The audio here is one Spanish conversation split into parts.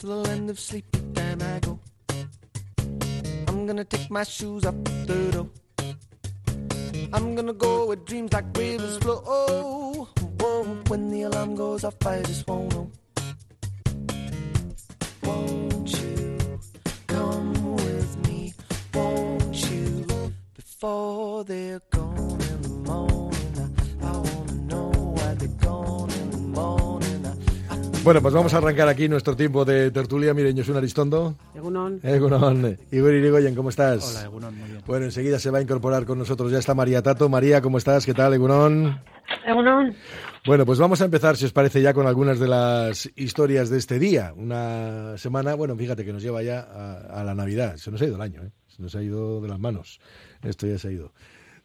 to the land of sleep, then I go. I'm gonna take my shoes up the door. I'm gonna go where dreams like rivers flow. Oh, whoa, when the alarm goes off, I just won't know. Won't you come with me? Won't you before they're gone Bueno, pues vamos a arrancar aquí nuestro tiempo de tertulia. Miren, yo soy un Aristondo. Egunon. Egunon. Igor Irigoyen, ¿cómo estás? Hola, Egunon, muy bien. Bueno, enseguida se va a incorporar con nosotros. Ya está María Tato. María, ¿cómo estás? ¿Qué tal, Egunon? Egunon. Bueno, pues vamos a empezar, si os parece, ya con algunas de las historias de este día. Una semana, bueno, fíjate que nos lleva ya a, a la Navidad. Se nos ha ido el año, ¿eh? Se nos ha ido de las manos. Esto ya se ha ido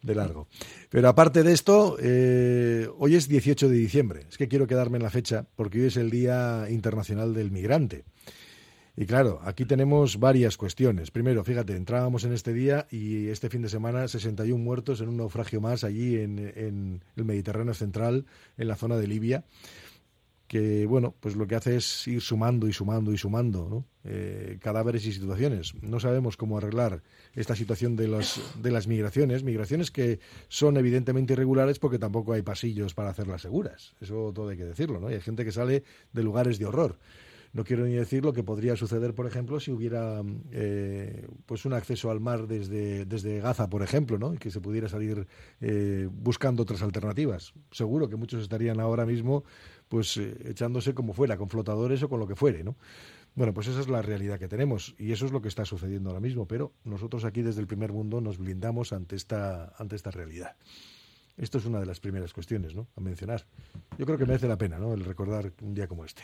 de largo. Pero aparte de esto, eh, hoy es 18 de diciembre. Es que quiero quedarme en la fecha porque hoy es el Día Internacional del Migrante. Y claro, aquí tenemos varias cuestiones. Primero, fíjate, entrábamos en este día y este fin de semana 61 muertos en un naufragio más allí en, en el Mediterráneo central, en la zona de Libia, que bueno, pues lo que hace es ir sumando y sumando y sumando. Eh, cadáveres y situaciones. No sabemos cómo arreglar esta situación de, los, de las migraciones, migraciones que son evidentemente irregulares porque tampoco hay pasillos para hacerlas seguras. Eso todo hay que decirlo, ¿no? Hay gente que sale de lugares de horror. No quiero ni decir lo que podría suceder, por ejemplo, si hubiera eh, pues un acceso al mar desde, desde Gaza, por ejemplo, ¿no? y que se pudiera salir eh, buscando otras alternativas. Seguro que muchos estarían ahora mismo pues eh, echándose como fuera, con flotadores o con lo que fuere. ¿no? Bueno, pues esa es la realidad que tenemos y eso es lo que está sucediendo ahora mismo, pero nosotros aquí desde el primer mundo nos blindamos ante esta, ante esta realidad. Esto es una de las primeras cuestiones ¿no? a mencionar. Yo creo que merece la pena ¿no? el recordar un día como este.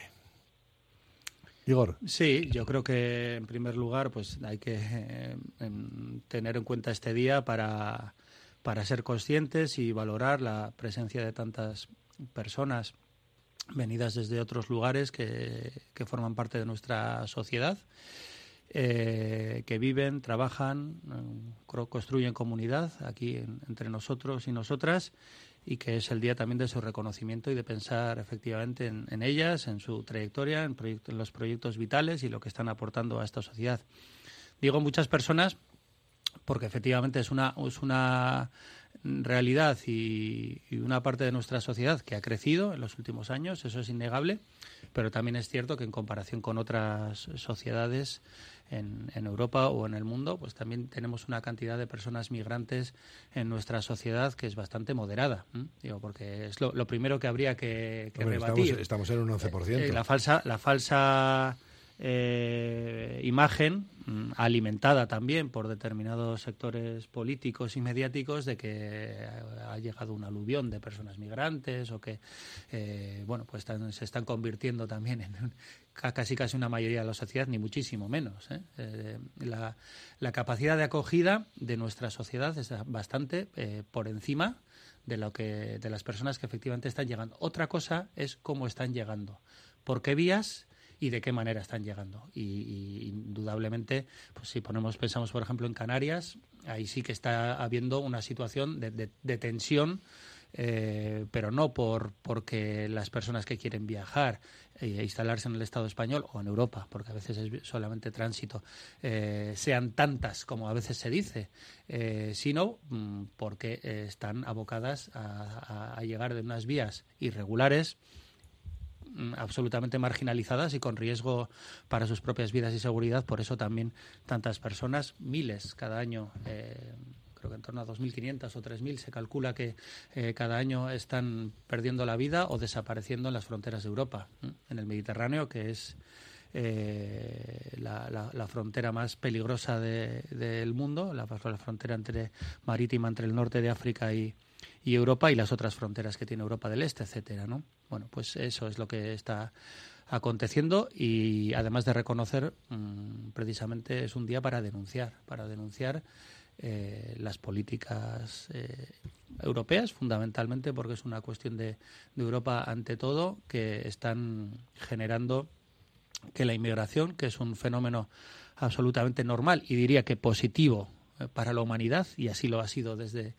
Igor. Sí, yo creo que en primer lugar pues hay que eh, en- tener en cuenta este día para, para ser conscientes y valorar la presencia de tantas personas venidas desde otros lugares que, que forman parte de nuestra sociedad, eh, que viven, trabajan, eh, construyen comunidad aquí en- entre nosotros y nosotras y que es el día también de su reconocimiento y de pensar efectivamente en, ellas, en su trayectoria, en, en los proyectos vitales y lo que están aportando a esta sociedad. Digo muchas personas porque efectivamente es una, es una realidad y, y una parte de nuestra sociedad que ha crecido en los últimos años, eso es innegable, pero también es cierto que en comparación con otras sociedades en, en Europa o en el mundo, pues también tenemos una cantidad de personas migrantes en nuestra sociedad que es bastante moderada. Digo, porque es lo, lo primero que habría que, que Hombre, rebatir. estamos, estamos en un 11%. Eh, la falsa, la falsa eh, imagen mm, alimentada también por determinados sectores políticos y mediáticos de que ha llegado un aluvión de personas migrantes o que eh, bueno pues están- se están convirtiendo también en casi casi una mayoría de la sociedad ni muchísimo menos ¿eh? Eh, la, la capacidad de acogida de nuestra sociedad es bastante eh, por encima de lo que de las personas que efectivamente están llegando. Otra cosa es cómo están llegando, por qué vías y de qué manera están llegando. Y, indudablemente, pues si ponemos pensamos por ejemplo en Canarias, ahí sí que está habiendo una situación de, tensión. eh, pero no por porque las personas que quieren viajar e instalarse en el Estado español o en Europa, porque a veces es solamente tránsito, eh, sean tantas como a veces se dice, eh, sino mm, porque eh, están abocadas a, llegar de unas vías irregulares absolutamente marginalizadas y con riesgo para sus propias vidas y seguridad. Por eso también tantas personas, miles cada año, eh, creo que en torno a 2.500 o 3.000 se calcula que eh, cada año están perdiendo la vida o desapareciendo en las fronteras de Europa, en el Mediterráneo, que es eh, la, la- la frontera más peligrosa de- del mundo, la, la frontera entre, marítima entre el norte de África y, y Europa y las otras fronteras que tiene Europa del Este, etcétera, ¿no? Bueno, pues eso es lo que está aconteciendo y además de reconocer, mm, precisamente es un día para denunciar, para denunciar eh, las políticas eh, europeas, fundamentalmente porque es una cuestión de, de Europa ante todo, que están generando que la inmigración, que es un fenómeno absolutamente normal y diría que positivo eh, para la humanidad, y así lo ha sido desde,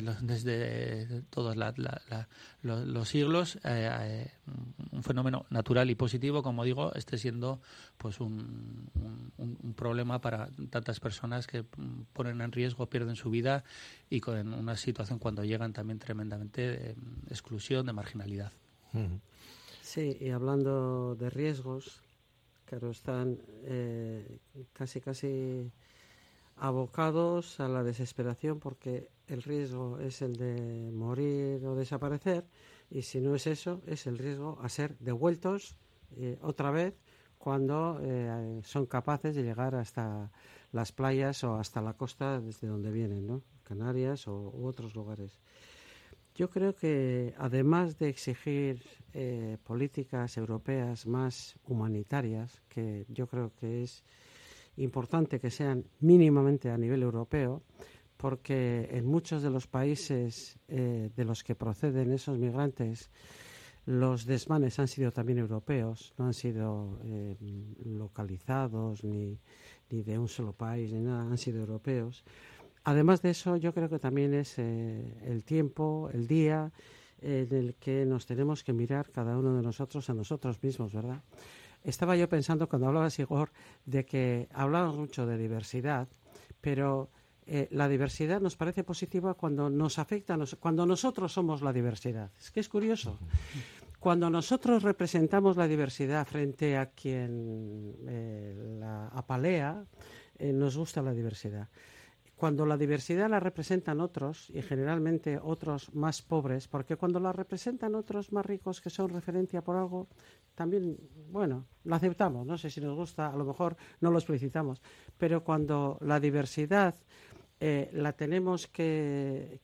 desde todos los, siglos, eh, eh, un fenómeno natural y positivo, como digo, esté siendo pues un, problema para tantas personas que ponen en riesgo, pierden su vida y con una situación cuando llegan también tremendamente de exclusión, de marginalidad. Sí, y hablando de riesgos, claro, están eh, casi, casi abocados a la desesperación porque el riesgo es el de morir o desaparecer y si no es eso, es el riesgo a ser devueltos eh, otra vez cuando eh, son capaces de llegar hasta las playas o hasta la costa desde donde vienen, ¿no? Canarias o, u otros lugares. Yo creo que además de exigir eh, políticas europeas más humanitarias, que yo creo que es importante que sean mínimamente a nivel europeo, porque en muchos de los países eh, de los que proceden esos migrantes, los desmanes han sido también europeos, no han sido eh, localizados ni, ni, de un solo país, ni nada, han sido europeos. Además de eso, yo creo que también es eh, el tiempo, el día en el que nos tenemos que mirar cada uno de nosotros a nosotros mismos, ¿verdad? Estaba yo pensando cuando hablabas, Igor, de que hablamos mucho de diversidad, pero eh, la diversidad nos parece positiva cuando nos afecta, cuando nosotros somos la diversidad. Es que es curioso. Cuando nosotros representamos la diversidad frente a quien eh, la apalea, eh, nos gusta la diversidad cuando la diversidad la representan otros, y generalmente otros más pobres, porque cuando la representan otros más ricos que son referencia por algo, también, bueno, lo aceptamos, no sé si nos gusta, a lo mejor no lo explicitamos, pero cuando la diversidad eh, la tenemos que,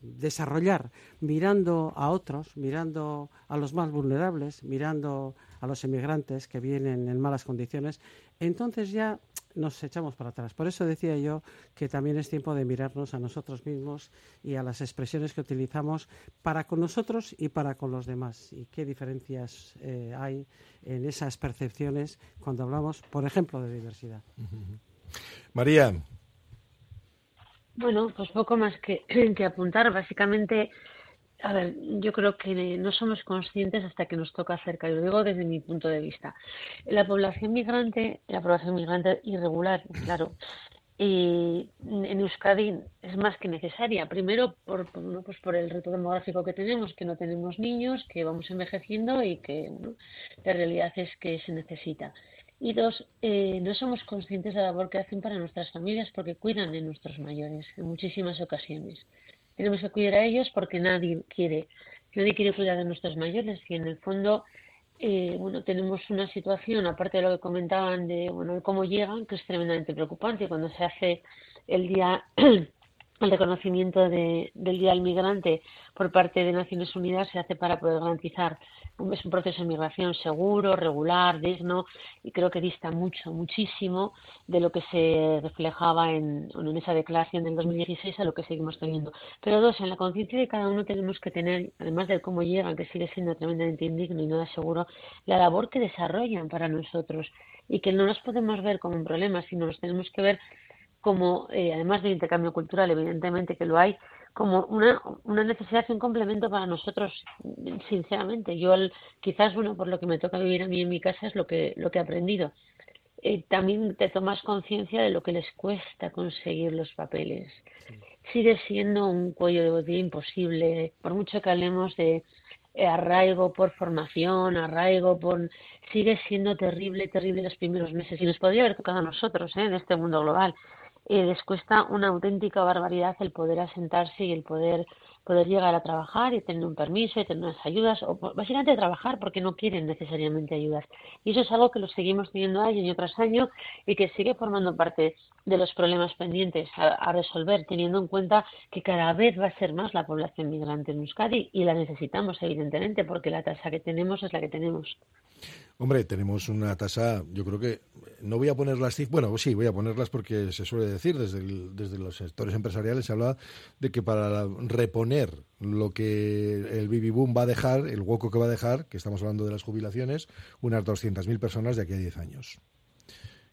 desarrollar mirando a otros, mirando a los más vulnerables, mirando a los inmigrantes que vienen en malas condiciones, entonces ya nos echamos para atrás. Por eso decía yo que también es tiempo de mirarnos a nosotros mismos y a las expresiones que utilizamos para con nosotros y para con los demás. Y qué diferencias eh, hay en esas percepciones cuando hablamos, por ejemplo, de diversidad. María. Bueno, pues poco más que, que apuntar. Básicamente a ver, yo creo que no somos conscientes hasta que nos toca cerca, y lo digo desde mi punto de vista. La población migrante, la población migrante irregular, claro, y en Euskadi es más que necesaria. Primero, por, pues por el reto demográfico que tenemos, que no tenemos niños, que vamos envejeciendo y que la realidad es que se necesita. Y dos, eh, no somos conscientes de la labor que hacen para nuestras familias porque cuidan de nuestros mayores en muchísimas ocasiones tenemos que cuidar a ellos porque nadie quiere, nadie quiere cuidar de nuestros mayores y en el fondo eh, bueno, tenemos una situación, aparte de lo que comentaban de bueno, cómo llegan, que es tremendamente preocupante. Cuando se hace el día el reconocimiento de, del Día del Migrante por parte de Naciones Unidas se hace para poder garantizar es un proceso de migración seguro, regular, digno y creo que dista mucho, muchísimo de lo que se reflejaba en, en esa declaración del 2016 a lo que seguimos teniendo. Pero dos, en la conciencia de cada uno tenemos que tener, además de cómo llegan, que sigue siendo tremendamente indigno y nada seguro, la labor que desarrollan para nosotros y que no nos podemos ver como un problema, sino nos tenemos que ver como, eh, además del intercambio cultural, evidentemente que lo hay, como una, una necesidad y un complemento para nosotros, sinceramente. Yo, quizás, bueno, por lo que me toca vivir a mí en mi casa es lo que, lo que he aprendido. Eh, también te tomas conciencia de lo que les cuesta conseguir los papeles. Sigue siendo un cuello de botella imposible, por mucho que hablemos de eh, arraigo por formación, arraigo por... sigue siendo terrible, terrible los primeros meses y nos podría haber tocado a nosotros ¿eh? en este mundo global eh, les cuesta una auténtica barbaridad el poder asentarse y el poder poder llegar a trabajar y tener un permiso y tener unas ayudas o básicamente trabajar porque no quieren necesariamente ayudas y eso es algo que lo seguimos teniendo año tras año y que sigue formando parte de los problemas pendientes a, a, resolver teniendo en cuenta que cada vez va a ser más la población migrante en Euskadi y la necesitamos evidentemente porque la tasa que tenemos es la que tenemos. Hombre, tenemos una tasa, yo creo que no voy a poner las cifras, bueno, sí, voy a ponerlas porque se suele decir desde, desde los sectores empresariales, se habla de que para reponer lo que el baby boom va a dejar, el hueco que va a dejar, que estamos hablando de las jubilaciones, unas 200.000 personas de aquí a 10 años.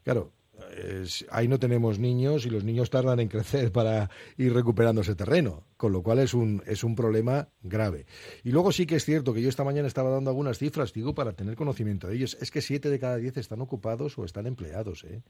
Claro, es- ahí no tenemos niños y los niños tardan en crecer para ir recuperando ese terreno, con lo cual es un, es un problema grave. Y luego sí que es cierto que yo esta mañana estaba dando algunas cifras, digo, para tener conocimiento de ellos. Es que siete de cada diez están ocupados o están empleados, ¿eh?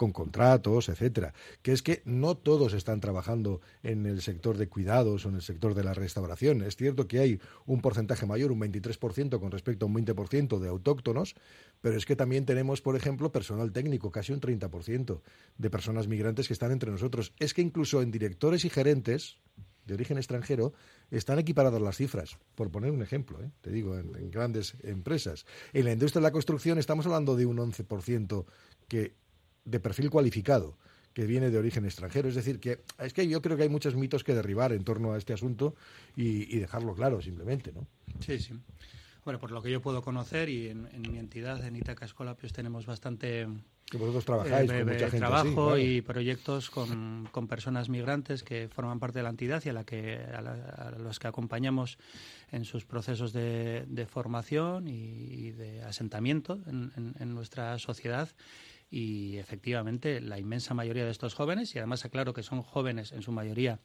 Con contratos, etcétera, que es que no todos están trabajando en el sector de cuidados o en el sector de la restauración. Es cierto que hay un porcentaje mayor, un 23% con respecto a un 20% de autóctonos, pero es que también tenemos, por ejemplo, personal técnico, casi un 30% de personas migrantes que están entre nosotros. Es que incluso en directores y gerentes de origen extranjero están equiparadas las cifras, por poner un ejemplo, ¿eh? te digo, en, en grandes empresas. En la industria de la construcción estamos hablando de un 11% que de perfil cualificado que viene de origen extranjero. Es decir, que es que yo creo que hay muchos mitos que derribar en torno a este asunto y, y dejarlo claro, simplemente, ¿no? Sí, sí. Bueno, por lo que yo puedo conocer y en, en mi entidad, en Itaca Escola, pues tenemos bastante Que vosotros trabajáis eh, con mucha gente trabajo así, claro. y proyectos con, con personas migrantes que forman parte de la entidad y a, la que, a, la- a los que acompañamos en sus procesos de, de formación y, y de asentamiento en, en- en nuestra sociedad. Y efectivamente, la inmensa mayoría de estos jóvenes, y además aclaro que son jóvenes en su mayoría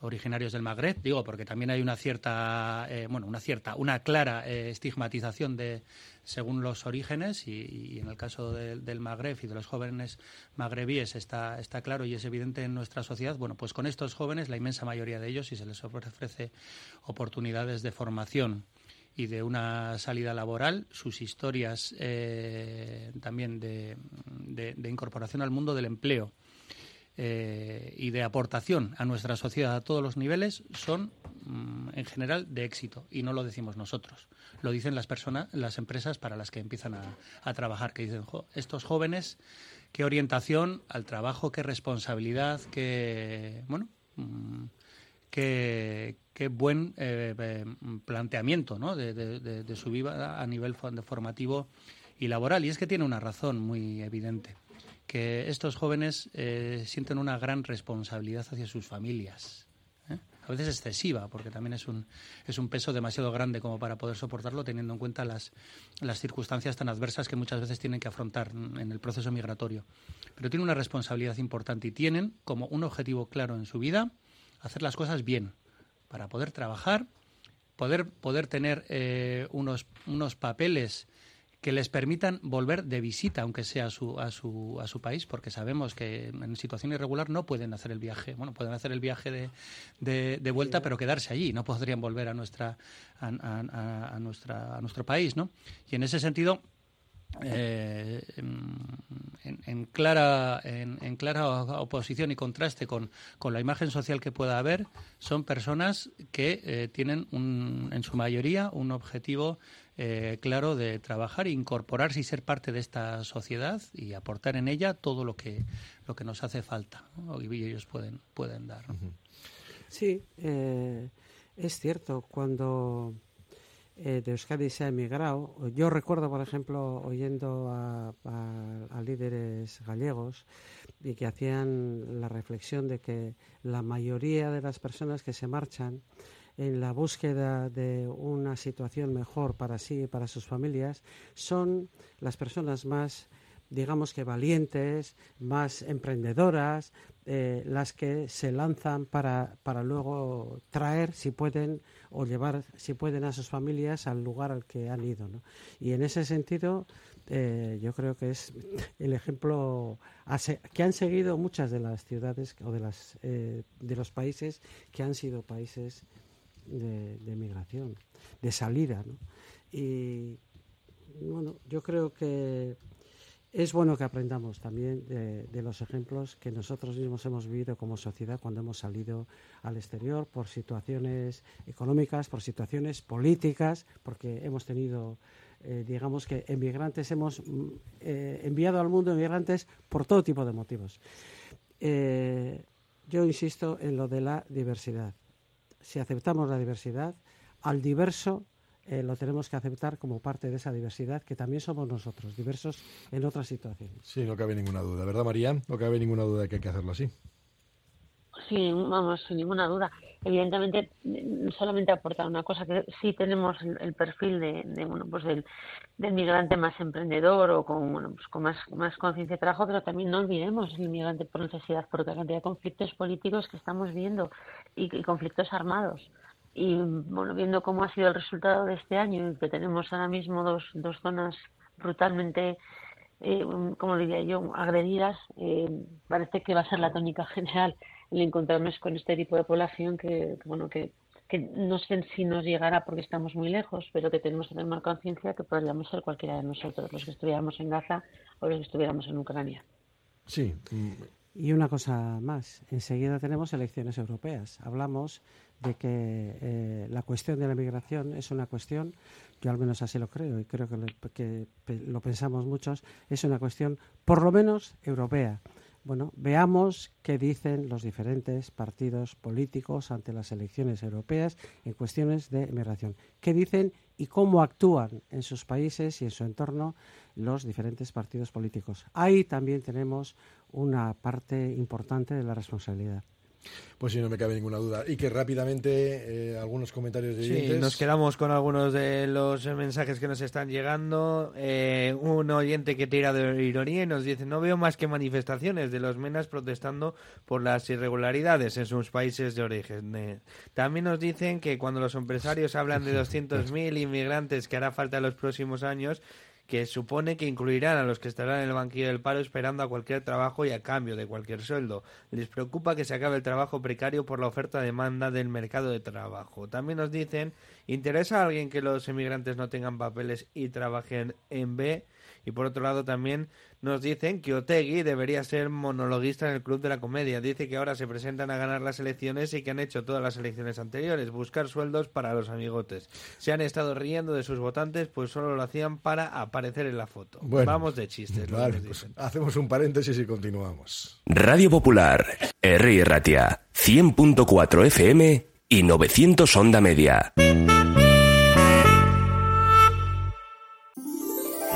originarios del Magreb, digo, porque también hay una cierta, eh, bueno, una cierta, una clara eh, estigmatización de según los orígenes y, en el caso de- del Magreb y de los jóvenes magrebíes está, está claro y es evidente en nuestra sociedad. Bueno, pues con estos jóvenes, la inmensa mayoría de ellos, si se les ofrece oportunidades de formación y de una salida laboral, sus historias eh, también de, incorporación al mundo del empleo eh, y de aportación a nuestra sociedad a todos los niveles son mm, en general de éxito. Y no lo decimos nosotros lo dicen las personas las empresas para las que empiezan a, trabajar que dicen "Jo, estos jóvenes qué orientación al trabajo qué responsabilidad qué bueno mm, qué, qué buen eh, eh, planteamiento ¿no? de, de- su vida a nivel formativo y laboral. Y es que tiene una razón muy evidente, que estos jóvenes eh, sienten una gran responsabilidad hacia sus familias. ¿eh? A veces excesiva, porque también es un, es un peso demasiado grande como para poder soportarlo, teniendo en cuenta las, las circunstancias tan adversas que muchas veces tienen que afrontar en el proceso migratorio. Pero tienen una responsabilidad importante y tienen como un objetivo claro en su vida hacer las cosas bien, para poder trabajar, poder, poder tener eh, unos, unos papeles que les permitan volver de visita, aunque sea a su, a, su, a su país, porque sabemos que en situación irregular no pueden hacer el viaje. Bueno, pueden hacer el viaje de, de, de vuelta, pero quedarse allí, no podrían volver a, nuestra, a- a nuestra, a nuestro país. ¿no? Y en ese sentido, eh, en, en clara, en, en clara oposición y contraste con, con la imagen social que pueda haber, son personas que eh, tienen un, en su mayoría un objetivo eh, claro de trabajar, incorporarse y ser parte de esta sociedad y aportar en ella todo lo que, lo que nos hace falta ¿no? y ellos pueden, pueden dar. Sí, eh, es cierto, cuando eh, de Euskadi se ha emigrado, yo recuerdo, por ejemplo, oyendo a, a- a líderes gallegos y que hacían la reflexión de que la mayoría de las personas que se marchan en la búsqueda de una situación mejor para sí y para sus familias son las personas más digamos que valientes, más emprendedoras, eh, las que se lanzan para, para luego traer, si pueden, o llevar, si pueden, a sus familias al lugar al que han ido. ¿no? Y en ese sentido, eh, yo creo que es el ejemplo que han seguido muchas de las ciudades o de, las, eh, de los países que han sido países de, de migración, de salida. ¿no? Y bueno, yo creo que es bueno que aprendamos también de, los ejemplos que nosotros mismos hemos vivido como sociedad cuando hemos salido al exterior por situaciones económicas, por situaciones políticas, porque hemos tenido, eh, digamos que emigrantes, hemos mm, eh, enviado al mundo emigrantes por todo tipo de motivos. Eh, yo insisto en lo de la diversidad. Si aceptamos la diversidad, al diverso eh, lo tenemos que aceptar como parte de esa diversidad que también somos nosotros, diversos en otras situaciones. Sí, no cabe ninguna duda, ¿verdad, María? No cabe ninguna duda de que hay que hacerlo así. sin, vamos, sin ninguna duda. Evidentemente, solamente aportar una cosa, que sí tenemos el, el perfil de, de, bueno, pues del, del migrante más emprendedor o con, bueno, pues con más, más conciencia de trabajo, pero también no olvidemos el migrante por necesidad, por la cantidad de conflictos políticos que estamos viendo y, y conflictos armados y bueno, viendo cómo ha sido el resultado de este año y que tenemos ahora mismo dos, dos zonas brutalmente, eh, como diría yo, agredidas, eh, parece que va a ser la tónica general el encontrarnos con este tipo de población que, bueno, que, que no sé si nos llegará porque estamos muy lejos, pero que tenemos que tener conciencia que podríamos ser cualquiera de nosotros, los que estuviéramos en Gaza o los que estuviéramos en Ucrania. Sí. Y una cosa más, enseguida tenemos elecciones europeas. Hablamos de que eh, la cuestión de la migración es una cuestión, yo al menos así lo creo y creo que lo, que lo pensamos muchos, es una cuestión por lo menos europea. Bueno, veamos qué dicen los diferentes partidos políticos ante las elecciones europeas en cuestiones de migración. ¿Qué dicen y cómo actúan en sus países y en su entorno los diferentes partidos políticos? Ahí también tenemos una parte importante de la responsabilidad. Pues sí, no me cabe ninguna duda. Y que rápidamente eh, algunos comentarios de Sí, oyentes. nos quedamos con algunos de los mensajes que nos están llegando. Eh, un oyente que tira de ironía y nos dice, no veo más que manifestaciones de los menas protestando por las irregularidades en sus países de origen. Eh, también nos dicen que cuando los empresarios hablan de 200.000 inmigrantes que hará falta en los próximos años, que supone que incluirán a los que estarán en el banquillo del paro esperando a cualquier trabajo y a cambio de cualquier sueldo. Les preocupa que se acabe el trabajo precario por la oferta-demanda del mercado de trabajo. También nos dicen, ¿interesa a alguien que los emigrantes no tengan papeles y trabajen en B? Y por otro lado también nos dicen que Otegui debería ser monologuista en el Club de la Comedia. Dice que ahora se presentan a ganar las elecciones y que han hecho todas las elecciones anteriores, buscar sueldos para los amigotes. Se han estado riendo de sus votantes, pues solo lo hacían para aparecer en la foto. Bueno, Vamos de chistes. Vale, pues hacemos un paréntesis y continuamos. Radio Popular, R. Ratia, 100.4 FM y 900 Onda Media.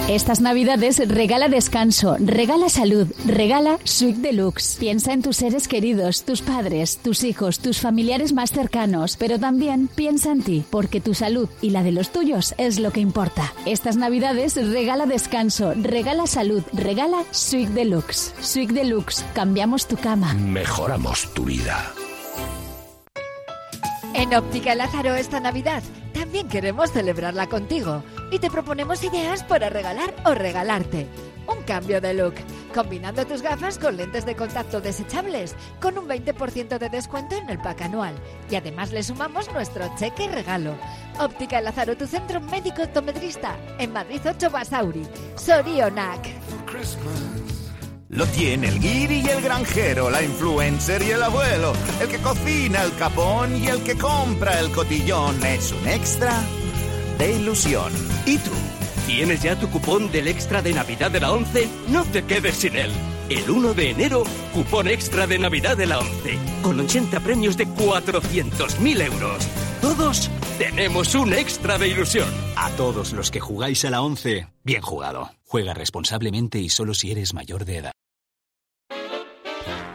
Estas navidades regala descanso, regala salud, regala Suite Deluxe. Piensa en tus seres queridos, tus padres, tus hijos, tus familiares más cercanos, pero también piensa en ti, porque tu salud y la de los tuyos es lo que importa. Estas navidades regala descanso, regala salud, regala Suite Deluxe. Suite Deluxe, cambiamos tu cama. Mejoramos tu vida. En Óptica Lázaro esta Navidad también queremos celebrarla contigo y te proponemos ideas para regalar o regalarte. Un cambio de look, combinando tus gafas con lentes de contacto desechables, con un 20% de descuento en el pack anual. Y además le sumamos nuestro cheque regalo. Óptica Lázaro, tu centro médico optometrista, en Madrid 8 Basauri. Sorionac. Lo tiene el guiri y el granjero, la influencer y el abuelo, el que cocina el capón y el que compra el cotillón. Es un extra de ilusión. ¿Y tú? ¿Tienes ya tu cupón del extra de Navidad de la 11? No te quedes sin él. El 1 de enero, cupón extra de Navidad de la 11, con 80 premios de 400.000 euros. Todos tenemos un extra de ilusión. A todos los que jugáis a la 11, bien jugado. Juega responsablemente y solo si eres mayor de edad.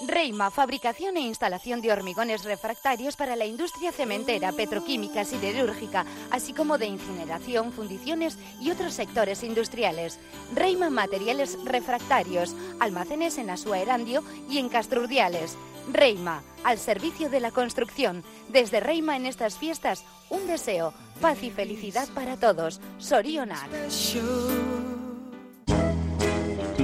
Reima, fabricación e instalación de hormigones refractarios para la industria cementera, petroquímica, siderúrgica, así como de incineración, fundiciones y otros sectores industriales. Reima Materiales Refractarios, almacenes en Asua Erandio y en Castrurdiales. Reima, al servicio de la construcción. Desde Reima en estas fiestas, un deseo, paz y felicidad para todos. Sorionak.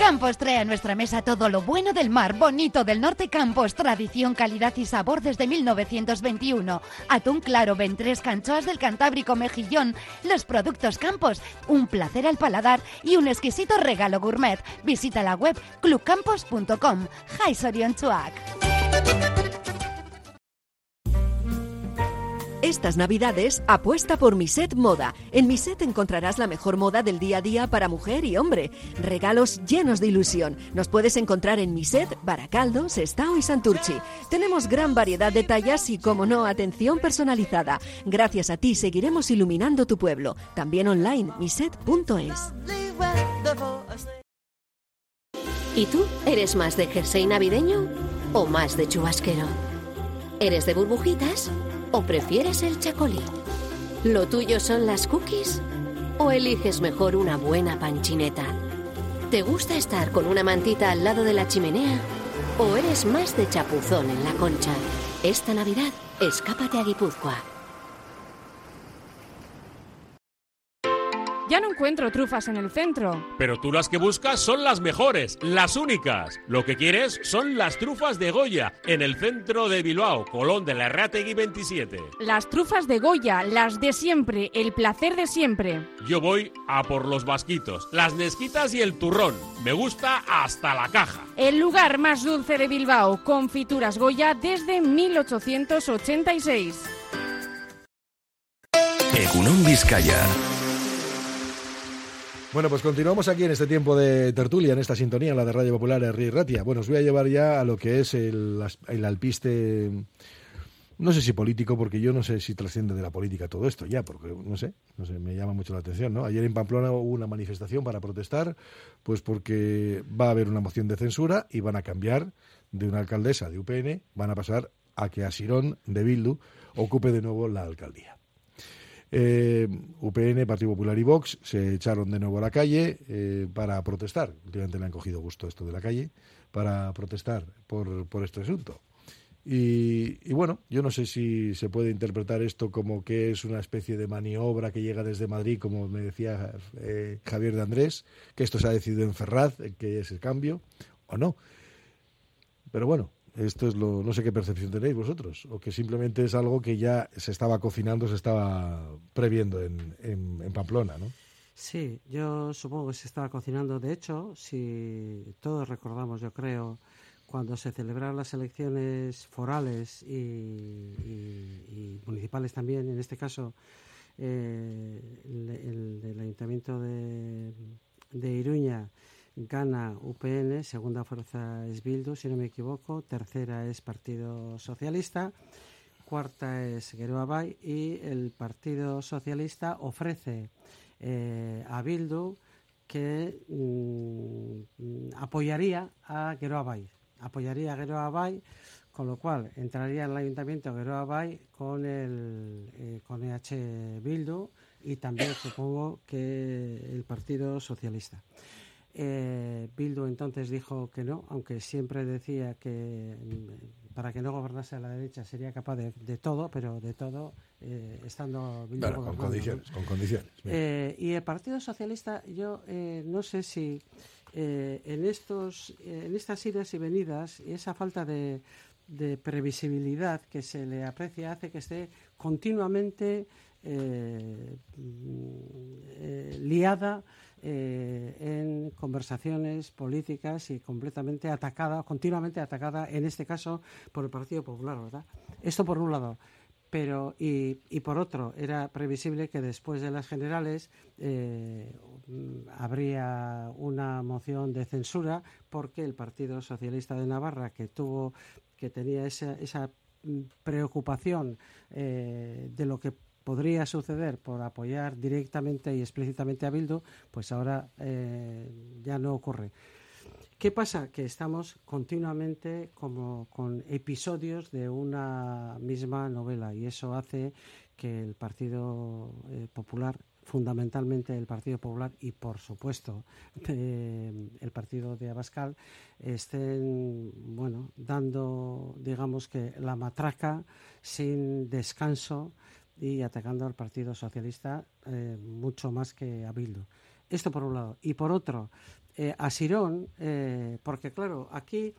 Campos trae a nuestra mesa todo lo bueno del mar, bonito del norte Campos, tradición, calidad y sabor desde 1921. Atún claro, ventres, canchoas del Cantábrico, mejillón, los productos Campos, un placer al paladar y un exquisito regalo gourmet. Visita la web clubcampos.com. Sorion Chuak. Estas navidades apuesta por Miset Moda. En Miset encontrarás la mejor moda del día a día para mujer y hombre. Regalos llenos de ilusión. Nos puedes encontrar en Miset, Baracaldo, Sestao y Santurchi. Tenemos gran variedad de tallas y, como no, atención personalizada. Gracias a ti seguiremos iluminando tu pueblo. También online, miset.es. ¿Y tú? ¿Eres más de jersey navideño o más de chubasquero? ¿Eres de burbujitas o prefieres el chacolí? ¿Lo tuyo son las cookies o eliges mejor una buena panchineta? ¿Te gusta estar con una mantita al lado de la chimenea o eres más de chapuzón en la concha? Esta Navidad, escápate a Guipúzcoa. Ya no encuentro trufas en el centro. Pero tú las que buscas son las mejores, las únicas. Lo que quieres son las trufas de Goya, en el centro de Bilbao, Colón de la Rategui 27. Las trufas de Goya, las de siempre, el placer de siempre. Yo voy a por los vasquitos, las nesquitas y el turrón. Me gusta hasta la caja. El lugar más dulce de Bilbao, confituras Goya desde 1886. Egunon Vizcaya. Bueno, pues continuamos aquí en este tiempo de tertulia, en esta sintonía, en la de Radio Popular Herri Ratia. Bueno, os voy a llevar ya a lo que es el, el alpiste, no sé si político, porque yo no sé si trasciende de la política todo esto ya, porque no sé, no sé, me llama mucho la atención, ¿no? Ayer en Pamplona hubo una manifestación para protestar, pues porque va a haber una moción de censura y van a cambiar de una alcaldesa de UPN, van a pasar a que Asirón de Bildu ocupe de nuevo la alcaldía. Eh, UPN, Partido Popular y Vox se echaron de nuevo a la calle eh, para protestar. Últimamente le han cogido gusto esto de la calle, para protestar por, este asunto. Y, y, bueno, yo no sé si se puede interpretar esto como que es una especie de maniobra que llega desde Madrid, como me decía eh, Javier de Andrés, que esto se ha decidido en Ferraz, que es el cambio, o no. Pero bueno, esto es lo, no sé qué percepción tenéis vosotros, o que simplemente es algo que ya se estaba cocinando, se estaba previendo en, en, Pamplona, ¿no? Sí, yo supongo que se estaba cocinando. De hecho, si todos recordamos, yo creo, cuando se celebraron las elecciones forales y municipales también, en este caso, eh, el, el, el, Ayuntamiento de, de Iruña gana UPN, segunda fuerza es Bildu, si no me equivoco, tercera es Partido Socialista, cuarta es Geroa Bay y el Partido Socialista ofrece eh, a Bildu que mm, apoyaría a Geroa Bay, apoyaría a Geroa con lo cual entraría en el Ayuntamiento Geroa Bay con el eh, con EH Bildu y también supongo que el Partido Socialista. Eh, Bildu entonces dijo que no, aunque siempre decía que mm, para que no gobernase a la derecha sería capaz de, de todo, pero de todo eh, estando Bildu claro, con condiciones. ¿no? Con condiciones eh, y el Partido Socialista, yo eh, no sé si en estos, en estas idas y venidas y esa falta de de previsibilidad que se le aprecia hace que esté continuamente eh, liada eh, en conversaciones políticas y completamente atacada, continuamente atacada, en este caso, por el Partido Popular, ¿verdad? Esto por un lado. Pero, y, y por otro, era previsible que después de las generales habría una moción de censura porque el Partido Socialista de Navarra, que tuvo, que tenía esa, esa mm, preocupación de lo que podría suceder por apoyar directamente y explícitamente a Bildu, pues ahora eh, ya no ocurre. ¿Qué pasa? Que estamos continuamente como con episodios de una misma novela y eso hace que el Partido eh, Popular fundamentalmente el Partido Popular y, por supuesto, el Partido de Abascal, estén, bueno, dando, digamos que, la matraca sin descanso y atacando al Partido Socialista eh, mucho más que a Bildu. Esto por un lado. Y por otro, eh, a Sirón, eh, porque claro, aquí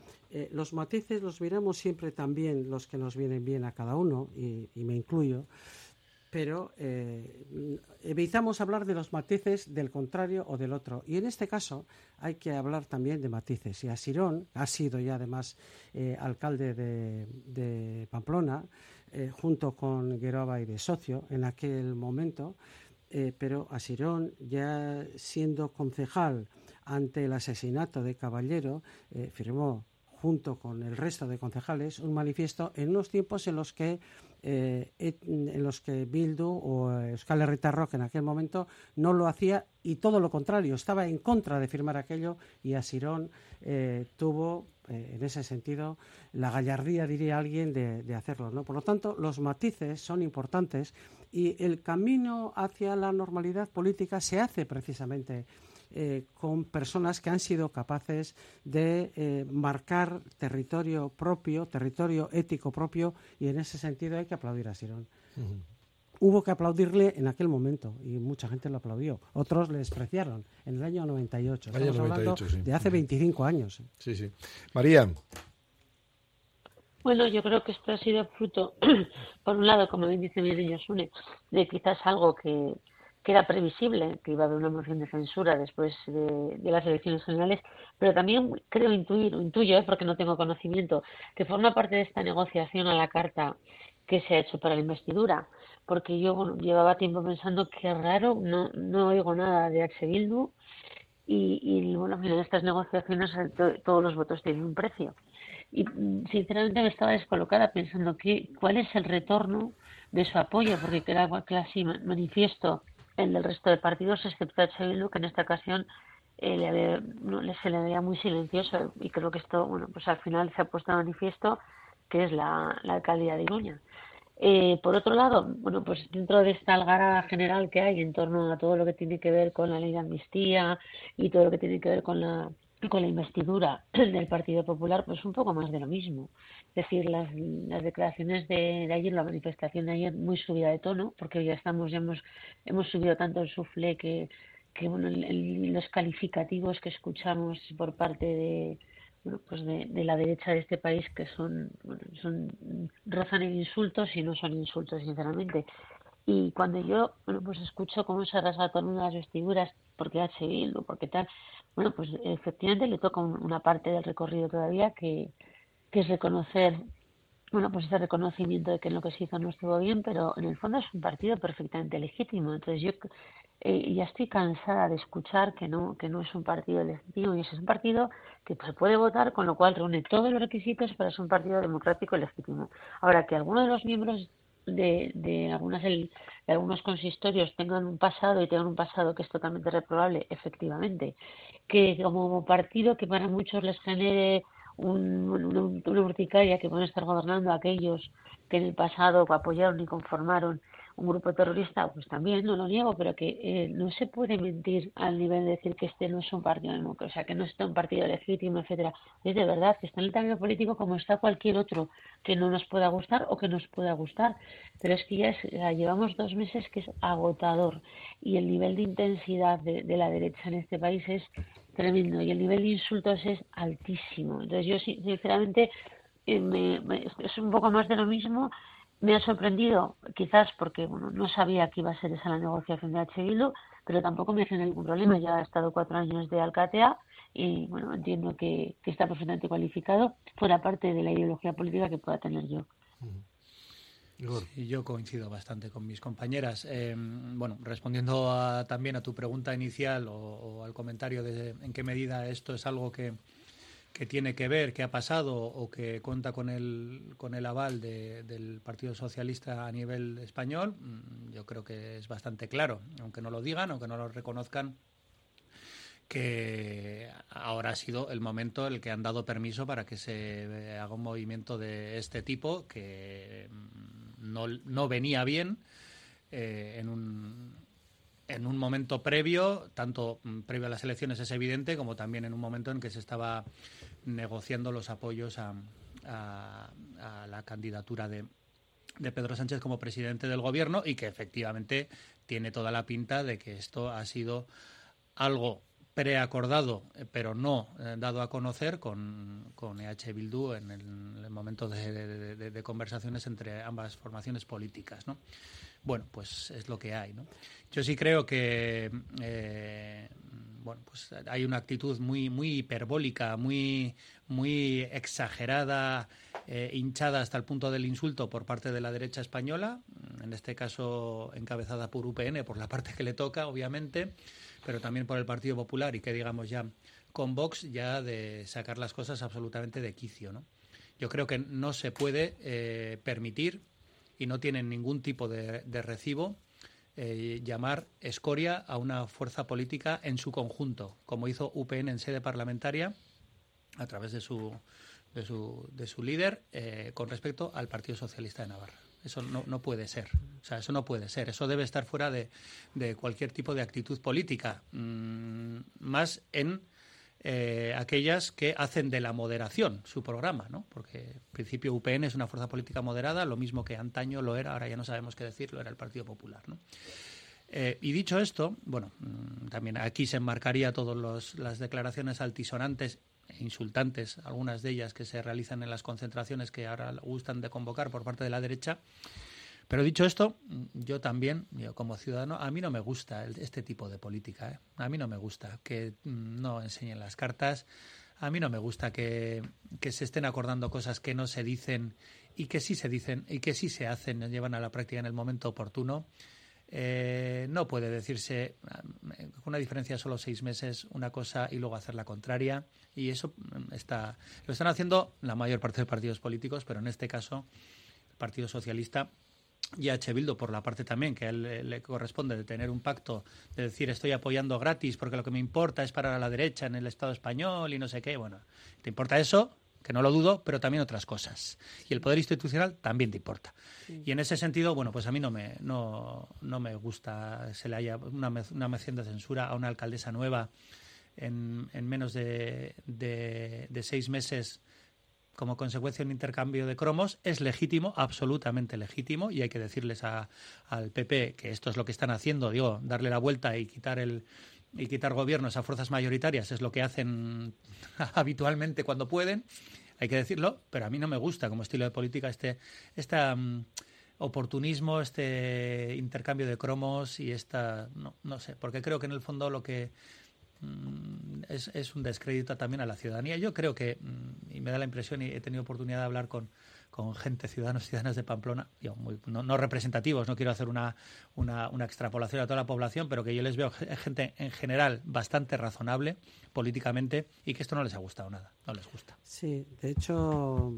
los matices los miramos siempre también los que nos vienen bien a cada uno, y, me incluyo, pero evitamos hablar de los matices del contrario o del otro. Y en este caso hay que hablar también de matices. Y a Sirón, ha sido ya además alcalde de, de Pamplona, eh, junto con Geroba y de socio en aquel momento, eh, pero Asirón, ya siendo concejal ante el asesinato de Caballero, eh, firmó junto con el resto de concejales un manifiesto en unos tiempos en los que en los que Bildu o Euskal Herrita Rock en aquel momento no lo hacía y todo lo contrario, estaba en contra de firmar aquello y Asirón tuvo eh, en ese sentido, la gallardía, diría alguien, de, hacerlo. ¿no? Por lo tanto, los matices son importantes y el camino hacia la normalidad política se hace precisamente eh, con personas que han sido capaces de eh, marcar territorio propio, territorio ético propio, y en ese sentido hay que aplaudir a Sirón hubo que aplaudirle en aquel momento y mucha gente lo aplaudió. Otros le despreciaron en el año 98. Estamos hablando de hace 25 años. Sí, sí. María. Bueno, yo creo que esto ha sido fruto, por un lado, como bien dice mi niño Sune, de quizás algo que, era previsible, que iba a haber una moción de censura después de, las elecciones generales, pero también creo intuir, intuyo, ¿eh? porque no tengo conocimiento, que forma parte de esta negociación a la carta que se ha hecho para la investidura porque yo llevaba tiempo pensando que raro, no, no oigo nada de H. Bildu y, y bueno, en estas negociaciones todos los votos tienen un precio. Y sinceramente me estaba descolocada pensando que, cuál es el retorno de su apoyo, porque queda casi manifiesto el del resto de partidos, excepto H. Bildu, que en esta ocasión eh, le no, se le veía muy silencioso y creo que esto, bueno, pues al final se ha puesto a manifiesto que es la, la alcaldía de Iruña. Eh, por otro lado, bueno, pues dentro de esta algarada general que hay en torno a todo lo que tiene que ver con la ley de amnistía y todo lo que tiene que ver con la con la investidura del Partido Popular, pues un poco más de lo mismo. Es decir, las, declaraciones de, ayer, la manifestación de ayer, muy subida de tono, porque ya estamos, ya hemos, hemos subido tanto el suflé que, que bueno, los calificativos que escuchamos por parte de, bueno, pues de, de, la derecha de este país que son, rozan en insultos y no son insultos sinceramente y cuando yo bueno pues escucho cómo se rasga todas las vestiduras porque H. Bildu porque tal bueno pues efectivamente le toca una parte del recorrido todavía que, que es reconocer bueno pues ese reconocimiento de que lo que se hizo no estuvo bien pero en el fondo es un partido perfectamente legítimo entonces yo eh, ya estoy cansada de escuchar que no, que no es un partido legítimo y es un partido que se puede votar, con lo cual reúne todos los requisitos para ser un partido democrático y legítimo. Ahora, que algunos de los miembros de, de, algunas, de algunos consistorios tengan un pasado y tengan un pasado que es totalmente reprobable, efectivamente. Que como partido que para muchos les genere un, una urticaria que van estar gobernando a aquellos que en el pasado apoyaron y conformaron un grupo terrorista, pues también no lo niego, pero que eh, no se puede mentir al nivel de decir que este no es un partido democrático, o sea, que no está un partido legítimo, etcétera. Es de verdad que está en el tablero político como está cualquier otro que no nos pueda gustar o que nos pueda gustar. Pero es que ya, llevamos dos meses que es agotador y el nivel de intensidad de, de la derecha en este país es tremendo y el nivel de insultos es altísimo. Entonces yo sinceramente es un poco más de lo mismo. Me ha sorprendido, quizás porque bueno, no sabía que iba a ser esa la negociación de H. pero tampoco me hace ningún problema. Ya ha estado cuatro años de Alcatea y bueno, entiendo que, está perfectamente cualificado, fuera parte de la ideología política que pueda tener yo. Y yo coincido bastante con mis compañeras. Eh, bueno, respondiendo también a tu pregunta inicial o, al comentario de en qué medida esto es algo que, que tiene que ver, que ha pasado o que cuenta con el, con el aval del Partido Socialista a nivel español, mm, yo creo que es bastante claro, aunque no lo digan, aunque no lo reconozcan, que ahora ha sido el momento en el que han dado permiso para que se haga un movimiento de este tipo que mm, no, no venía bien eh, en un en un momento previo, tanto mm, previo a las elecciones es evidente, como también en un momento en que se estaba negociando los apoyos a, la candidatura de, de Pedro Sánchez como presidente del gobierno y que efectivamente tiene toda la pinta de que esto ha sido algo preacordado, eh, pero no eh, dado a conocer con, con EH Bildu en el, momento de, conversaciones entre ambas formaciones políticas. ¿no? Bueno, pues es lo que hay. Yo sí creo que eh, bueno, pues hay una actitud muy, muy hiperbólica, muy, muy exagerada, eh, hinchada hasta el punto del insulto por parte de la derecha española, en este caso encabezada por UPN, por la parte que le toca, obviamente, pero también por el Partido Popular y que digamos ya con Vox ya de sacar las cosas absolutamente de quicio, ¿no? Yo creo que no se puede eh, permitir y no tienen ningún tipo de recibo eh, llamar escoria a una fuerza política en su conjunto, como hizo UPN en sede parlamentaria a través de su, de su, de su líder eh, con respecto al Partido Socialista de Navarra. Eso no, no, puede ser. O sea, eso no puede ser. Eso debe estar fuera de, de cualquier tipo de actitud política. Mm, más en eh, aquellas que hacen de la moderación su programa, ¿no? Porque en principio UPN es una fuerza política moderada, lo mismo que antaño lo era, ahora ya no sabemos qué decirlo, era el Partido Popular, ¿no? Eh, y dicho esto, bueno, mm, también aquí se enmarcaría todas las declaraciones altisonantes e insultantes, algunas de ellas que se realizan en las concentraciones que ahora gustan de convocar por parte de la derecha, pero dicho esto, yo también, yo como ciudadano, a mí no me gusta este tipo de política. ¿eh? A mí no me gusta que mm, no enseñen las cartas. A mí no me gusta que, se estén acordando cosas que no se dicen y que sí se dicen y que sí se hacen, llevan a la práctica en el momento oportuno. Eh, no puede decirse con una diferencia solo seis meses una cosa y luego hacer la contraria. Y eso mm, está, lo están haciendo la mayor parte de partidos políticos, pero en este caso el Partido Socialista y a por la parte también que a él le corresponde de tener un pacto de decir estoy apoyando gratis porque lo que me importa es para la derecha en el Estado español y no sé qué. Bueno, ¿te importa eso? Que no lo dudo, pero también otras cosas. Y el poder institucional también te importa. Y en ese sentido, bueno, pues a mí no me, no, no me gusta se le haya una, una mención de censura a una alcaldesa nueva en, en menos de, de, de seis meses como consecuencia un intercambio de cromos es legítimo, absolutamente legítimo, y hay que decirles al PP que esto es lo que están haciendo, digo, darle la vuelta y quitar el y quitar gobiernos a fuerzas mayoritarias es lo que hacen habitualmente cuando pueden, hay que decirlo, pero a mí no me gusta como estilo de política este, este oportunismo, este intercambio de cromos y esta, no, no sé, porque creo que en el fondo lo que Mm, es, es, un descrédito también a la ciudadanía. Yo creo que, mm, y me da la impresión, y he tenido oportunidad de hablar con, con gente, ciudadanos y ciudadanas de Pamplona, no, representativos, no quiero hacer una, una, una, extrapolación a toda la población, pero que yo les veo gente en general bastante razonable políticamente y que esto no les ha gustado nada, no les gusta. Sí, de hecho,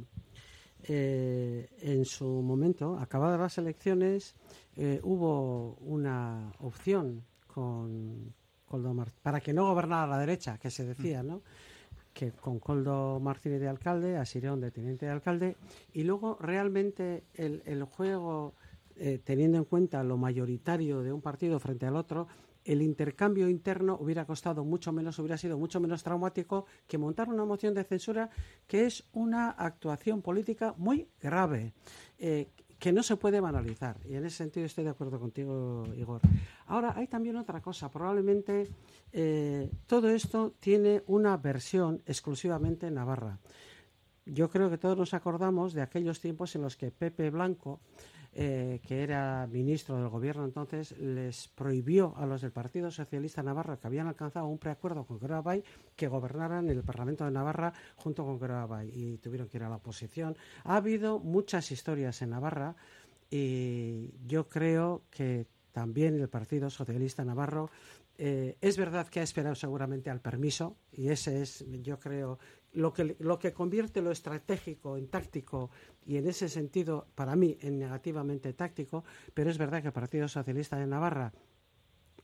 eh, en su momento, acabadas las elecciones, eh, hubo una opción con para que no gobernara la derecha, que se decía, ¿no? que con Coldo Martínez de alcalde, a Sirón de teniente de alcalde, y luego realmente el, juego, eh, teniendo en cuenta lo mayoritario de un partido frente al otro, el intercambio interno hubiera costado mucho menos, hubiera sido mucho menos traumático que montar una moción de censura que es una actuación política muy grave. Eh, que no se puede banalizar. Y en ese sentido estoy de acuerdo contigo, Igor. Ahora, hay también otra cosa. Probablemente eh, todo esto tiene una versión exclusivamente Navarra. yo creo que todos nos acordamos de aquellos tiempos en los que Pepe Blanco, eh, que era ministro del gobierno entonces, les prohibió a los del Partido Socialista Navarro, que habían alcanzado un preacuerdo con Bay, que gobernaran el Parlamento de Navarra junto con Bay y tuvieron que ir a la oposición. Ha habido muchas historias en Navarra y yo creo que también el Partido Socialista Navarro eh, es verdad que ha esperado seguramente al permiso y ese es, yo creo, lo que, lo que convierte lo estratégico en táctico y en ese sentido, para mí, en negativamente táctico, pero es verdad que el Partido Socialista de Navarra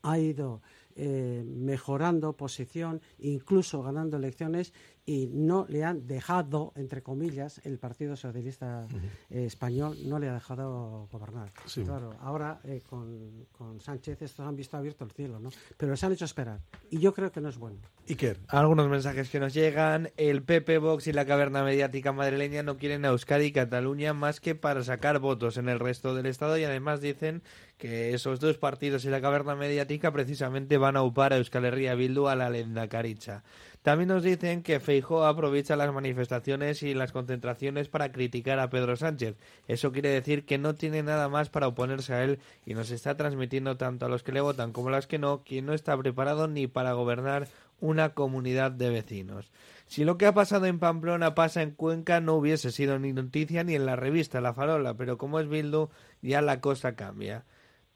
ha ido eh, mejorando posición, incluso ganando elecciones, y no le han dejado, entre comillas, el Partido Socialista eh, Español no le ha dejado gobernar. Claro, ahora eh, con, con, Sánchez estos han visto abierto el cielo, ¿no? Pero les han hecho esperar, y yo creo que no es bueno. Iker. Algunos mensajes que nos llegan, el PP, Vox y la caverna mediática madrileña no quieren a Euskadi y Cataluña más que para sacar votos en el resto del Estado, y además dicen que esos dos partidos y la caverna mediática precisamente van a upar a Euskal Herria Bildu a la lenda caricha. También nos dicen que Feijóo aprovecha las manifestaciones y las concentraciones para criticar a Pedro Sánchez. Eso quiere decir que no tiene nada más para oponerse a él y nos está transmitiendo tanto a los que le votan como a los que no, quien no está preparado ni para gobernar una comunidad de vecinos. Si lo que ha pasado en Pamplona pasa en Cuenca no hubiese sido ni noticia ni en la revista La Farola, pero como es Bildu ya la cosa cambia.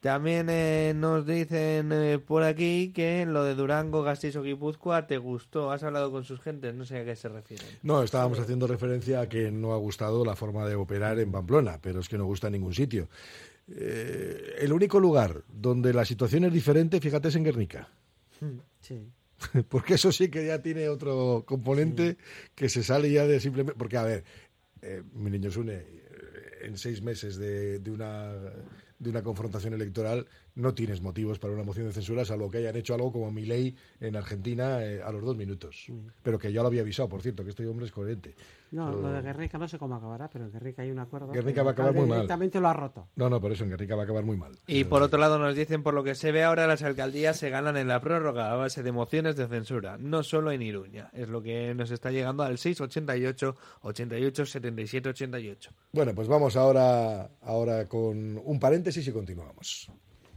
También eh, nos dicen eh, por aquí que lo de Durango, Gasteiz o Guipúzcoa te gustó. Has hablado con sus gentes, no sé a qué se refieren. No, estábamos haciendo referencia a que no ha gustado la forma de operar en Pamplona, pero es que no gusta en ningún sitio. Eh, el único lugar donde la situación es diferente, fíjate, es en Guernica. Hmm, sí. Porque eso sí que ya tiene otro componente que se sale ya de simplemente... Porque, a ver, mi niño Sune, en seis meses de una de una confrontación electoral no tienes motivos para una moción de censura, salvo que hayan hecho algo como mi ley en Argentina eh, a los dos minutos. Mm. Pero que ya lo había avisado, por cierto, que este hombre es coherente. No, lo de Guernica no sé cómo acabará, pero en Guernica hay un acuerdo. Guernica va a acabar muy mal. Directamente lo ha roto. No, no, por eso en Guernica va a acabar muy mal. Y por otro lado nos dicen, por lo que se ve ahora, las alcaldías se ganan en la prórroga a base de mociones de censura, no solo en Iruña. Es lo que nos está llegando al 688 88 77 88. Bueno, pues vamos ahora, ahora con un paréntesis y continuamos.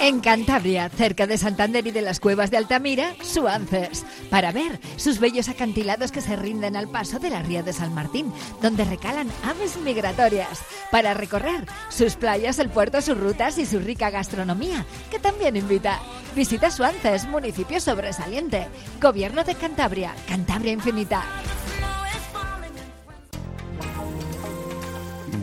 En Cantabria, cerca de Santander y de las cuevas de Altamira, Suances, para ver sus bellos acantilados que se rinden al paso de la ría de San Martín, donde recalan aves migratorias, para recorrer sus playas, el puerto, sus rutas y su rica gastronomía, que también invita. Visita Suances, municipio sobresaliente. Gobierno de Cantabria, Cantabria Infinita.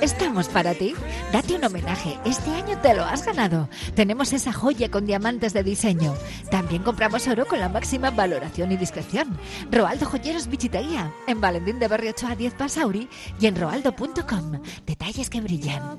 estamos para ti. Date un homenaje. Este año te lo has ganado. Tenemos esa joya con diamantes de diseño. También compramos oro con la máxima valoración y discreción. Roaldo Joyeros Bichitería. En Valentín de Barrio 8 a 10 Pasauri y en roaldo.com. Detalles que brillan.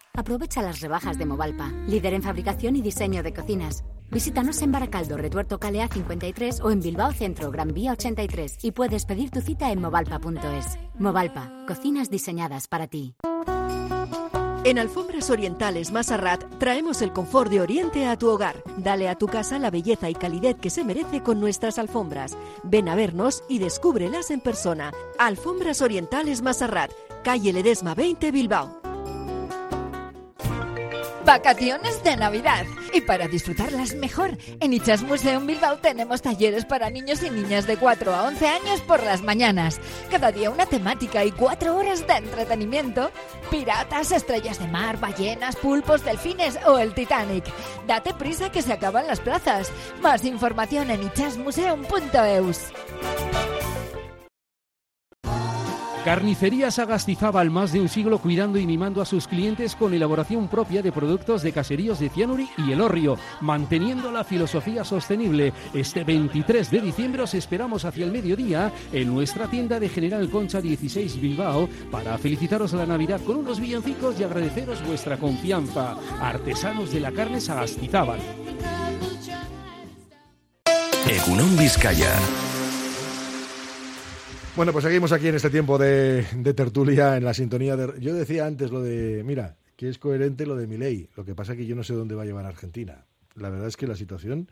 Aprovecha las rebajas de Movalpa, líder en fabricación y diseño de cocinas. Visítanos en Baracaldo, Retuerto Calea 53 o en Bilbao Centro, Gran Vía 83 y puedes pedir tu cita en movalpa.es. Movalpa, cocinas diseñadas para ti. En Alfombras Orientales Masarrat traemos el confort de Oriente a tu hogar. Dale a tu casa la belleza y calidez que se merece con nuestras alfombras. Ven a vernos y descúbrelas en persona. Alfombras Orientales Masarrat, calle Ledesma 20 Bilbao. Vacaciones de Navidad. Y para disfrutarlas mejor, en Ichas Museum Bilbao tenemos talleres para niños y niñas de 4 a 11 años por las mañanas. Cada día una temática y 4 horas de entretenimiento. Piratas, estrellas de mar, ballenas, pulpos, delfines o el Titanic. Date prisa que se acaban las plazas. Más información en ichasmuseum.eus. Carnicería Sagastizábal, más de un siglo cuidando y mimando a sus clientes con elaboración propia de productos de caseríos de Cianuri y Elorrio, manteniendo la filosofía sostenible. Este 23 de diciembre os esperamos hacia el mediodía en nuestra tienda de General Concha 16 Bilbao para felicitaros la Navidad con unos villancicos y agradeceros vuestra confianza. Artesanos de la carne Sagastizábal. Egunon Vizcaya. Bueno, pues seguimos aquí en este tiempo de, tertulia, en la sintonía de... Yo decía antes lo de, mira, que es coherente lo de mi ley. Lo que pasa es que yo no sé dónde va a llevar Argentina. La verdad es que la situación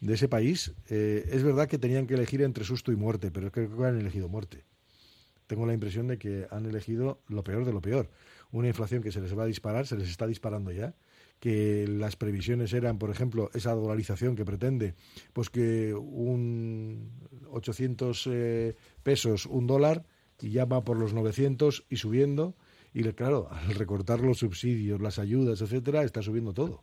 de ese país, eh, es verdad que tenían que elegir entre susto y muerte, pero creo que han elegido muerte. Tengo la impresión de que han elegido lo peor de lo peor. Una inflación que se les va a disparar, se les está disparando ya que las previsiones eran, por ejemplo, esa dolarización que pretende, pues que un 800 eh, pesos, un dólar, y ya va por los 900 y subiendo, y claro, al recortar los subsidios, las ayudas, etcétera, está subiendo todo.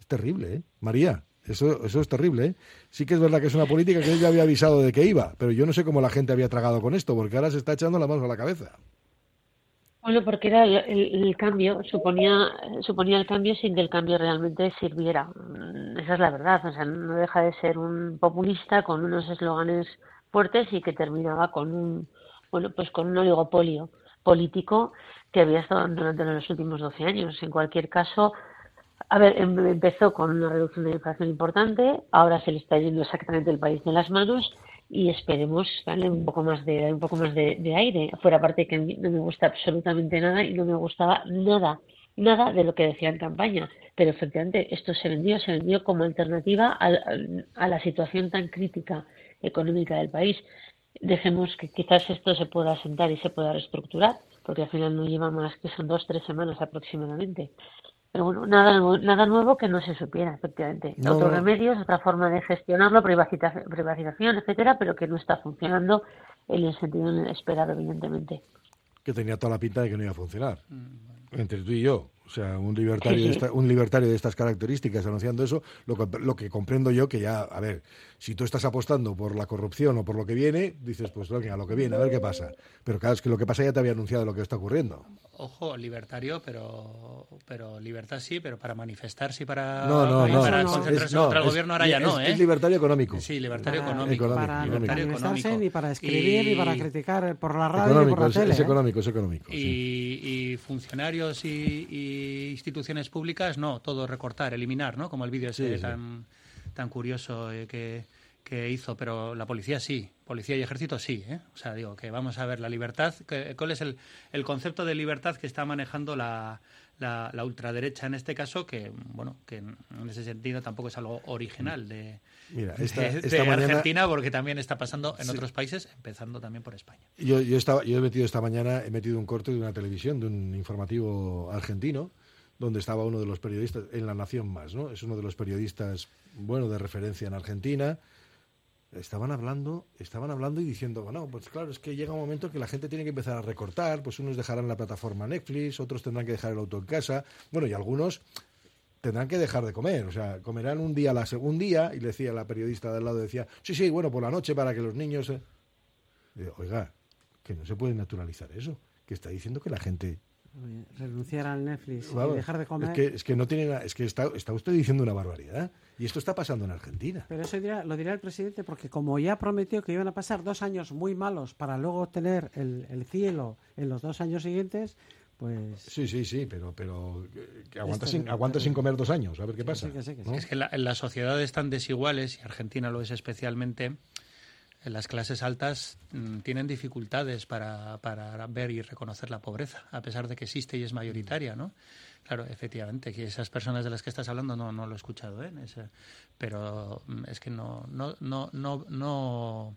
Es terrible, ¿eh? María, eso, eso es terrible, ¿eh? Sí que es verdad que es una política que él ya había avisado de que iba, pero yo no sé cómo la gente había tragado con esto, porque ahora se está echando la mano a la cabeza. Bueno, porque era el, cambio, suponía, suponía el cambio sin que el cambio realmente sirviera. Mm, Esa es la verdad. O sea, no deja de ser un populista con unos eslóganes fuertes y que terminaba con un, bueno, pues con un oligopolio político que había estado durante los últimos 12 años. En cualquier caso, a ver, em- empezó con una reducción de la inflación importante, ahora se le está yendo exactamente el país de las manos y esperemos darle un poco más de un poco más de, aire. Fuera parte que a mí no me gusta absolutamente nada y no me gustaba nada, nada de lo que decía en campaña. Pero efectivamente esto se vendió, se vendió como alternativa al- al- a, la situación tan crítica económica del país. Dejemos que quizás esto se pueda asentar y se pueda reestructurar, porque al final no lleva más que son dos, tres semanas aproximadamente. Pero bueno, nada, nuevo- nada nuevo que no se supiera, efectivamente. No. Otros remedios, otra forma de gestionarlo, privatización, privatización, etcétera, pero que no está funcionando en el sentido esperado, evidentemente. que tenía toda la pinta de que no iba a funcionar. Entre tú y yo. O sea, un libertario, Sí, de sí. esta- un libertario de estas características anunciando eso, lo que, lo que comprendo yo que ya, a ver, si tú estás apostando por la corrupción o por lo que viene, dices, pues venga, lo que viene, a ver qué pasa. Pero claro, es que lo que pasa ya te había anunciado lo que está ocurriendo. Ojo, libertario, pero pero libertad sí, pero para manifestarse y para, No, no, y no. para Es- concentrarse no, contra el es- gobierno ahora ya es- no, ¿eh? es libertario económico. Sí, libertario Para- económico. Económico, para libertario manifestarse, económico. ni para escribir, ni para criticar por la radio, ni por la es, tele. es ¿eh? económico, es económico. sí. Y, y funcionarios y, y instituciones públicas, no, todo recortar, eliminar, ¿no? Como el vídeo ese Sí, sí. tan, tan curioso eh, que, que hizo, pero la policía sí, policía y ejército sí, ¿eh? O sea, digo, que vamos a ver la libertad, que- ¿cuál es el, el concepto de libertad que está manejando la, la, la ultraderecha en este caso? Que, bueno, que en ese sentido tampoco es algo original de, Mira, esta- de- esta de mañana- Argentina, porque también está pasando en Sí. otros países, empezando también por España. Yo, yo, estaba, yo he metido esta mañana, he metido un corte de una televisión, de un informativo argentino, donde estaba uno de los periodistas, en La Nación Más, ¿no? Es uno de los periodistas, bueno, de referencia en Argentina. Estaban hablando, estaban hablando y diciendo, bueno, pues claro, es que llega un momento que la gente tiene que empezar a recortar, pues unos dejarán la plataforma Netflix, otros tendrán que dejar el auto en casa, bueno, y algunos tendrán que dejar de comer, o sea, comerán un día la segunda día, y le decía la periodista de al lado, decía, sí, sí, bueno, por la noche para que los niños... eh". Oiga, que no se puede naturalizar eso, que está diciendo que la gente... Renunciar al Netflix Vamos, y dejar de comer. Es que, es que no tiene nada- es que está, está usted diciendo una barbaridad, y esto está pasando en Argentina. Pero eso dirá- lo dirá el presidente porque como ya prometió que iban a pasar dos años muy malos para luego obtener el, el cielo en los dos años siguientes, pues... Sí, sí, sí, pero, pero aguanta, sin, aguanta sin comer dos años, a ver qué pasa. sí, que sí, que ¿no? Es que la- las sociedades tan desiguales, y Argentina lo es especialmente, las clases altas mm, tienen dificultades para, para ver y reconocer la pobreza, a pesar de que existe y es mayoritaria, ¿no? Claro, efectivamente, que esas personas de las que estás hablando no, no lo he escuchado, ¿eh? Ese- pero mm, es que no, no, no, no, no,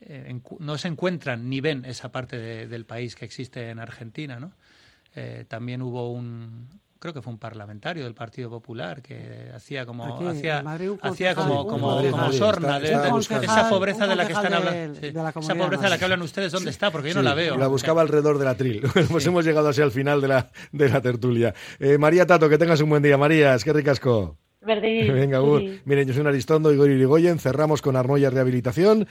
eh, no se encuentran ni ven esa parte de- del país que existe en Argentina, ¿no? Eh, también hubo un, creo que fue un parlamentario del Partido Popular que hacía como, Aquí, hacía, un hacía como, un como, como sorna de, de- esa pobreza un de la que están hablando, sí, esa pobreza de la que hablan ustedes, ¿dónde está? Porque yo no la veo. La buscaba alrededor del atril. Pues hemos llegado así al final de la, de la tertulia. Eh, María Tato, que tengas un buen día. María, es que ricasco. Berdin, Venga, Gur. Miren, yo soy Aristondo, Igor Irigoyen. Cerramos con Arnoya Rehabilitación.